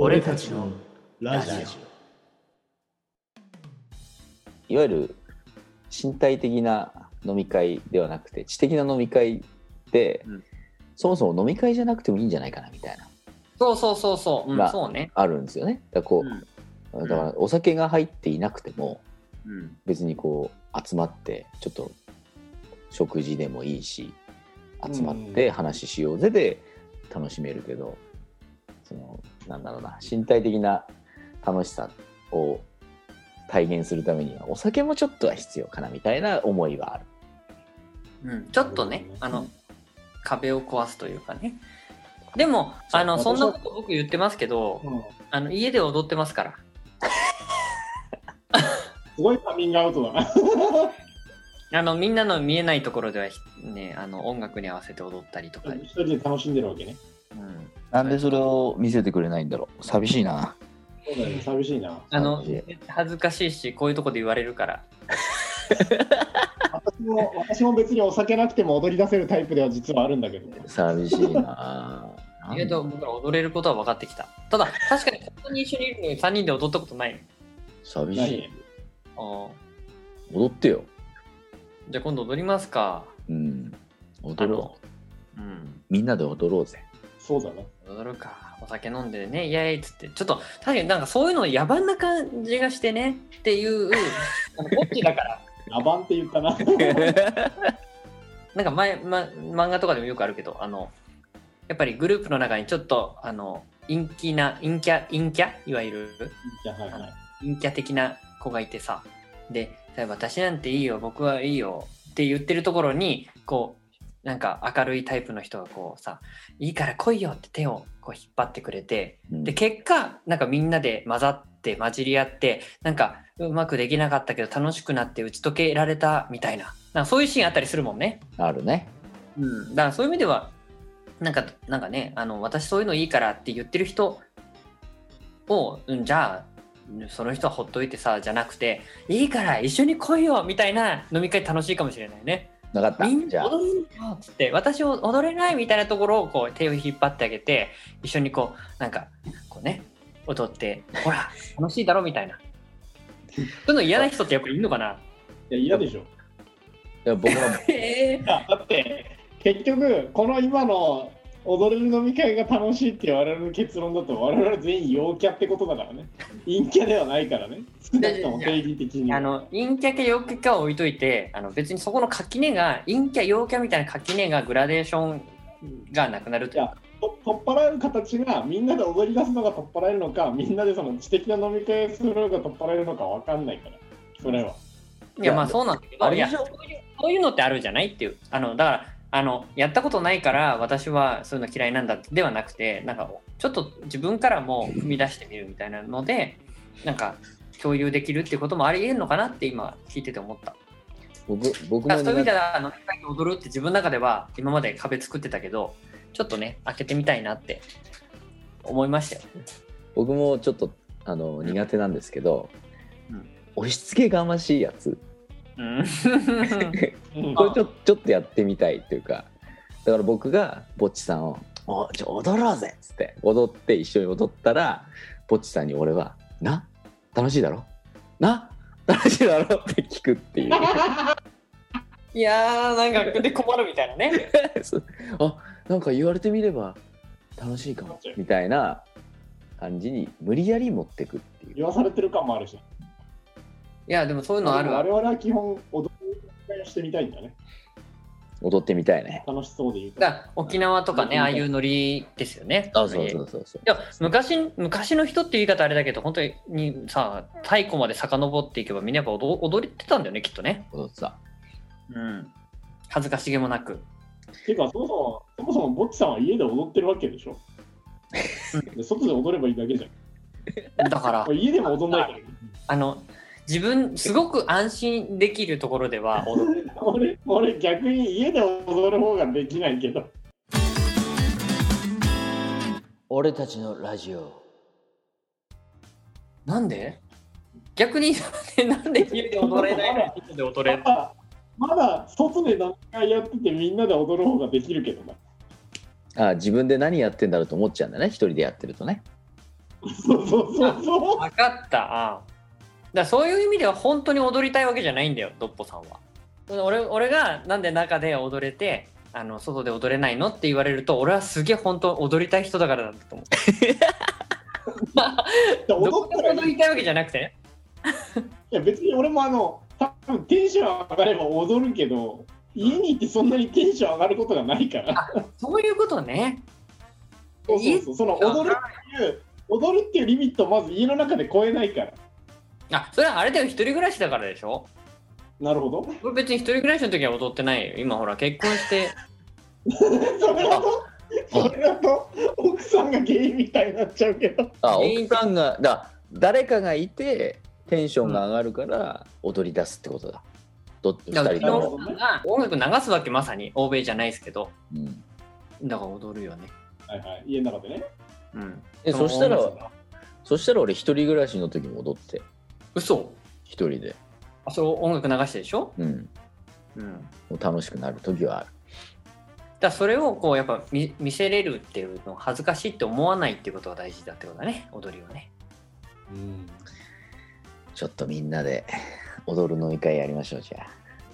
俺たちのラジいわゆる身体的な飲み会ではなくて知的な飲み会で、うん。そもそも飲み会じゃなくてもいいんじゃないかなみたいな。そうそうそうそう、うん。まあそうね。あるんですよね。だこう、うん。だからお酒が入っていなくてもうん。別にこう集まってちょっと食事でもいいし集まって話しようぜで楽しめるけど、そのなんだろうな身体的な楽しさを体現するためにはお酒もちょっとは必要かなみたいな思いはある。うん、ちょっとね、あの、壁を壊すというかね。でも、あの、そんなこと僕言ってますけど、うんあの、家で踊ってますから。すごいカミングアウトだな。あの、みんなの見えないところでは、ね、あの、音楽に合わせて踊ったりとか。一人で楽しんでるわけね。うん。なんでそれを見せてくれないんだろう寂しいな。そうだよね、寂しいな。あの寂しい、恥ずかしいし、こういうとこで言われるから。私も私も別にお酒なくても踊り出せるタイプでは実はあるんだけど。寂しいな。意外と僕ら踊れることは分かってきた。ただ、確かにここに一緒にいるのに3人で踊ったことない。寂しい。あー踊ってよ。じゃあ今度踊りますか。うん。踊ろう。うん。みんなで踊ろうぜ。そうだな。踊るか。お酒飲んでね、イエーイっつって。ちょっと、確かになんかそういうの野蛮な感じがしてねっていう、あのこっちだから。ラバンって言ったな。なんか前、ま、漫画とかでもよくあるけど、あの、やっぱりグループの中にちょっと、あの、陰気な、陰キャ、陰キャ？いわゆる、じゃあはいはい。陰キャ的な子がいてさ、で、例えば私なんていいよ、僕はいいよって言ってるところに、こう、なんか明るいタイプの人がこうさ、いいから来いよって手をこう引っ張ってくれて、うんで、結果、なんかみんなで混ざって混じり合って、なんかうまくできなかったけど楽しくなって打ち解けられたみたいな、なんかそういうシーンあったりするもんね。あるね。うん、だからそういう意味ではなんかなんかねあの私そういうのいいからって言ってる人を、うん、じゃあその人はほっといてさじゃなくていいから一緒に来いよみたいな飲み会楽しいかもしれないね。なかった？じゃあ、な踊るよっつって私を踊れないみたいなところをこう手を引っ張ってあげて一緒にこうなんかこうね踊ってほら楽しいだろみたいな。そういうの嫌な人ってやっぱいるのかな？いや、嫌でしょ。いや僕のへ えいやだって、結局、この今の踊れる飲み会が楽しいって我々の結論だと、我々全員陽キャってことだからね。陰キャではないからね。少なくとも定義的に。あの陰キャか陽キャかは置いといてあの別にそこの垣根が陰キャ陽キャみたいな垣根がグラデーションがなくなるというかと取っ払える形がみんなで踊り出すのが取っ払えるのかみんなでその知的な飲み会するのが取っ払えるのかわかんないからそれは。いやまあそうなんだけどそういうのってあるじゃないっていうあのだからあのやったことないから私はそういうの嫌いなんだではなくてなんかちょっと自分からも踏み出してみるみたいなのでなんか共有できるっていうこともありえるのかなって今聞いてて思った。僕僕もそういう意味で苦は飲み会で踊るって自分の中では今まで壁作ってたけどちょっとね開けてみたいなって思いましたよ。僕もちょっとあの苦手なんですけど、うん押し付けがましいやつこれちょちょっとやってみたいっていうかだから僕がぼっちさんを「おじゃあ踊ろうぜ」っつって踊って一緒に踊ったらぼっちさんに俺は「な楽しいだろ？な楽しいだろ?」って聞くっていう。いやーなんかで困るみたいなね。あなんか言われてみれば楽しいかも。みたいな感じに無理やり持ってくっていう。言わされてる感もあるし。いやでもそういうのあるわ我。々は基本踊り会をしてみたいんだね。踊ってみたいね楽しそうで言うと。だから沖縄とかねああいうノリですよね。あそうそうそうそういや昔昔の人っていう言い方あれだけど本当にさ太古まで遡っていけばみんなやっぱ踊踊ってたんだよねきっとね。踊ってたうん。恥ずかしげもなく。ていうか、そもそも、そもそもぼっちさんは家で踊ってるわけでしょ。で外で踊ればいいだけじゃん。だから家でも踊んないから。あの自分すごく安心できるところでは 踊る。俺、俺逆に家で踊る方ができないけど。俺たちのラジオなんで？逆に なんで家で踊れないの？に家で踊れるまだ、まだ外で飲み会やっててみんなで踊る方ができるけどな。あ自分で何やってんだろうと思っちゃうんだね一人でやってるとねそうそうそうそう。分かった。ああだそういう意味では本当に踊りたいわけじゃないんだよ、ドッポさんは。俺俺がなんで中で踊れて、あの外で踊れないのって言われると、俺はすげえ本当踊りたい人だからだと思踊こったらいいでも踊りたいわけじゃなくてね。いや別に俺もあの多分テンション上がれば踊るけど家に行ってそんなにテンション上がることがないからそういうことね。そうそうそうその踊るっていう踊るっていうリミットをまず家の中で超えないからあ、それはあれだよ、一人暮らしだからでしょ？なるほど俺別に一人暮らしの時は踊ってないよ。今ほら結婚して。それだとそれだと奥さんが原因みたいになっちゃうけどあ奥さんがだ誰かがいてテンションが上がるから踊り出すってことだ。どっちだからが音楽流すわけまさに欧米じゃないですけど。うんだから踊るよね。はいはい家の中でねうん。えそしたらそしたら俺一人暮らしの時も踊って嘘。一人で、あ、それ音楽流してでしょ？うん、うん。もう楽しくなる時はある。だからそれをこうやっぱ見見せれるっていうのを恥ずかしいって思わないっていうことが大事だってことだね。踊りをね。うん。ちょっとみんなで 踊る飲み会やりましょうじゃあ。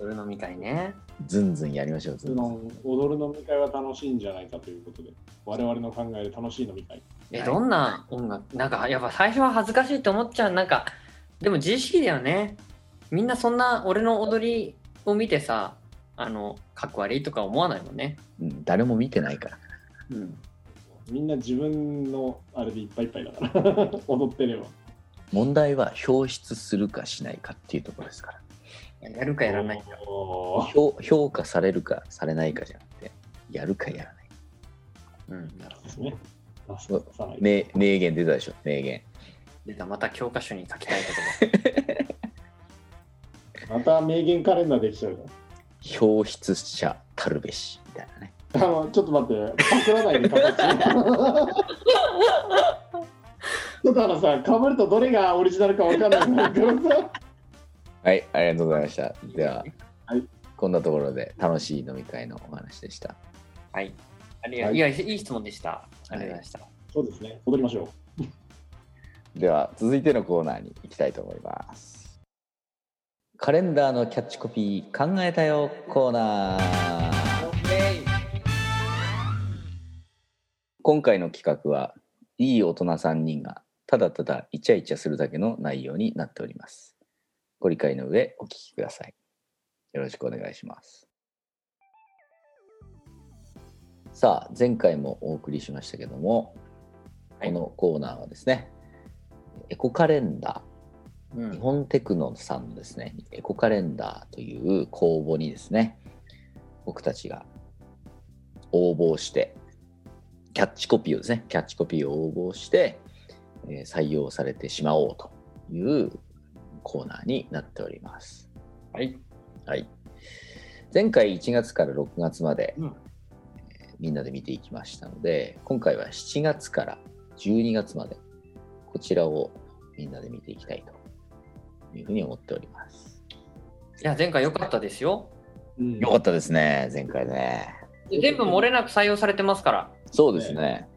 踊る飲み会ね。ずんずんやりましょう。ずんずん。の踊る飲み会は楽しいんじゃないかということで。我々の考える楽しい飲み会。え、はいどんな音楽？なんかやっぱ最初は恥ずかしいって思っちゃう。なんかでも自意識だよね。みんなそんな俺の踊りを見てさあのかっこ悪いとか思わないもんね。うん、誰も見てないから。うん。みんな自分のあれでいっぱいいっぱいだから。踊ってれば。問題は表出するかしないかっていうところですから。やるかやらないか。おー。評評価されるかされないかじゃなくて、やるかやらない。うん。なるほですね出すう出さない名名言出たでしょ、名言。ど出たまた教科書に書きたい言葉 また名言カレンダーできちゃうよ表出者たるべしみたいなね。あのちょっと待ってパクらないで形。ちょっとあのさかぶるとどれがオリジナルかわかんないからさ。はい、ありがとうございました。では、はい。こんなところで楽しい飲み会のお話でした。はい。ありが、はいい、やいい質問でした。ありがとうございました、そうですね。踊りましょうでは、続いてのコーナーに行きたいと思います。カレンダーのキャッチコピー考えたよコーナー。今回の企画はいい大人3人がただただイチャイチャするだけの内容になっております。ご理解の上お聞きください。よろしくお願いします。さあ、前回もお送りしましたけども、はいこのコーナーはですね、エコカレンダー、うん。日本テクノさんのですね、エコカレンダーという公募にですね、僕たちが応募して、キャッチコピーをですね、キャッチコピーを応募して、えー採用されてしまおうというコーナーになっております。はい。はい。前回1月から6月まで、うん。えーみんなで見ていきましたので、今回は7月から12月まで、こちらをみんなで見ていきたいというふうに思っております。いや前回良かったですようんよかったですね、前回ね。全部漏れなく採用されてますから、そうですね。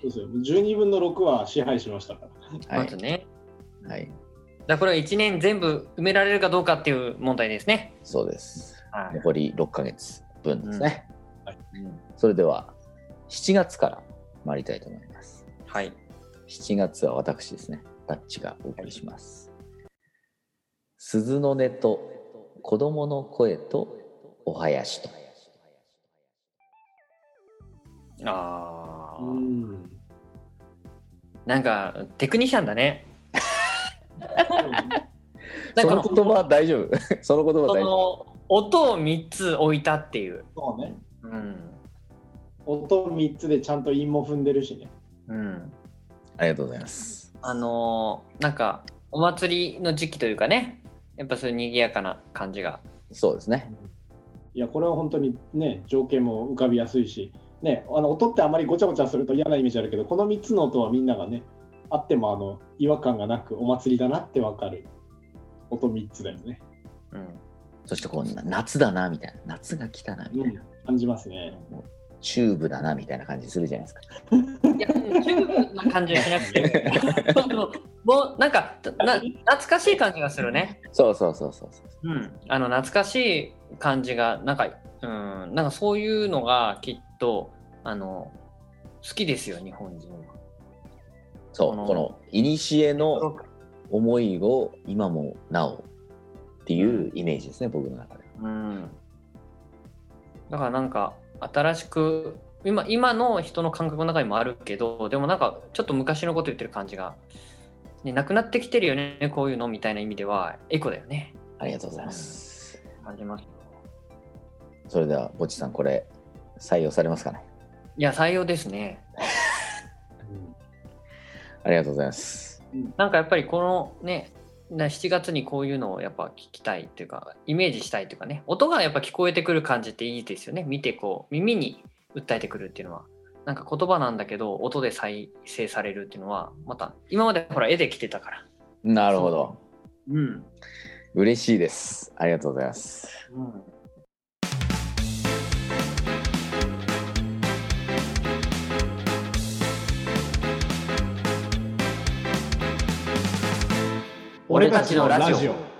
そうですよ12分の6は支配しましたからはいまず。ねはい。だこれは1年全部埋められるかどうかっていう問題ですね。そうです。はい残り6ヶ月分ですね。うんそれでは、7月から参りたいと思います。はい。7月は私ですね、タッチがお送りします。鈴の音と子供の声とお囃子と。ああ、うんなんかテクニシャンだね。その言葉大丈夫？その言葉そ大丈夫？の音を3つ置いたっていう。そうねうん。音3つでちゃんと韻も踏んでるしねうん。ありがとうございます。あのーなんかお祭りの時期というかね、やっぱそういう賑やかな感じが。そうですね。いやこれは本当にね条件も浮かびやすいしねあの音ってあまりごちゃごちゃすると嫌なイメージあるけどこの3つの音はみんながねあってもあの違和感がなくお祭りだなってわかる音3つだよね、うん。そしてこう夏だなみたいな。夏が来たなみたいな。感じますねチューブだなみたいな感じするじゃないですか。いや、チューブな感じがしなくて、もうなんかな懐かしい感じがするね。そうそうそうそうそう。うん、あの懐かしい感じがなんか、うん、なんかそういうのがきっとあの好きですよ日本人は。そう、このこの古の思いを今もなおっていうイメージですね、僕の中で。うん、だからなんか新しく今今の人の感覚の中にもあるけどでもなんかちょっと昔のこと言ってる感じが、ね、なくなってきてるよねこういうのみたいな意味ではエコだよねありがとうございます。感じます。それでは、ぼちさん、これ、採用されますかね？いや採用ですね。ありがとうございます。なんかやっぱりこのね、な7月にこういうのをやっぱ聞きたいっていうか、イメージしたいっていうかね、音がやっぱ聞こえてくる感じっていいですよね。見てこう、耳に訴えてくるっていうのは。なんか言葉なんだけど、音で再生されるっていうのは、また、今までほら絵で来てたから。なるほど。うん。嬉しいです。ありがとうございます。うん、俺たちのラジオ。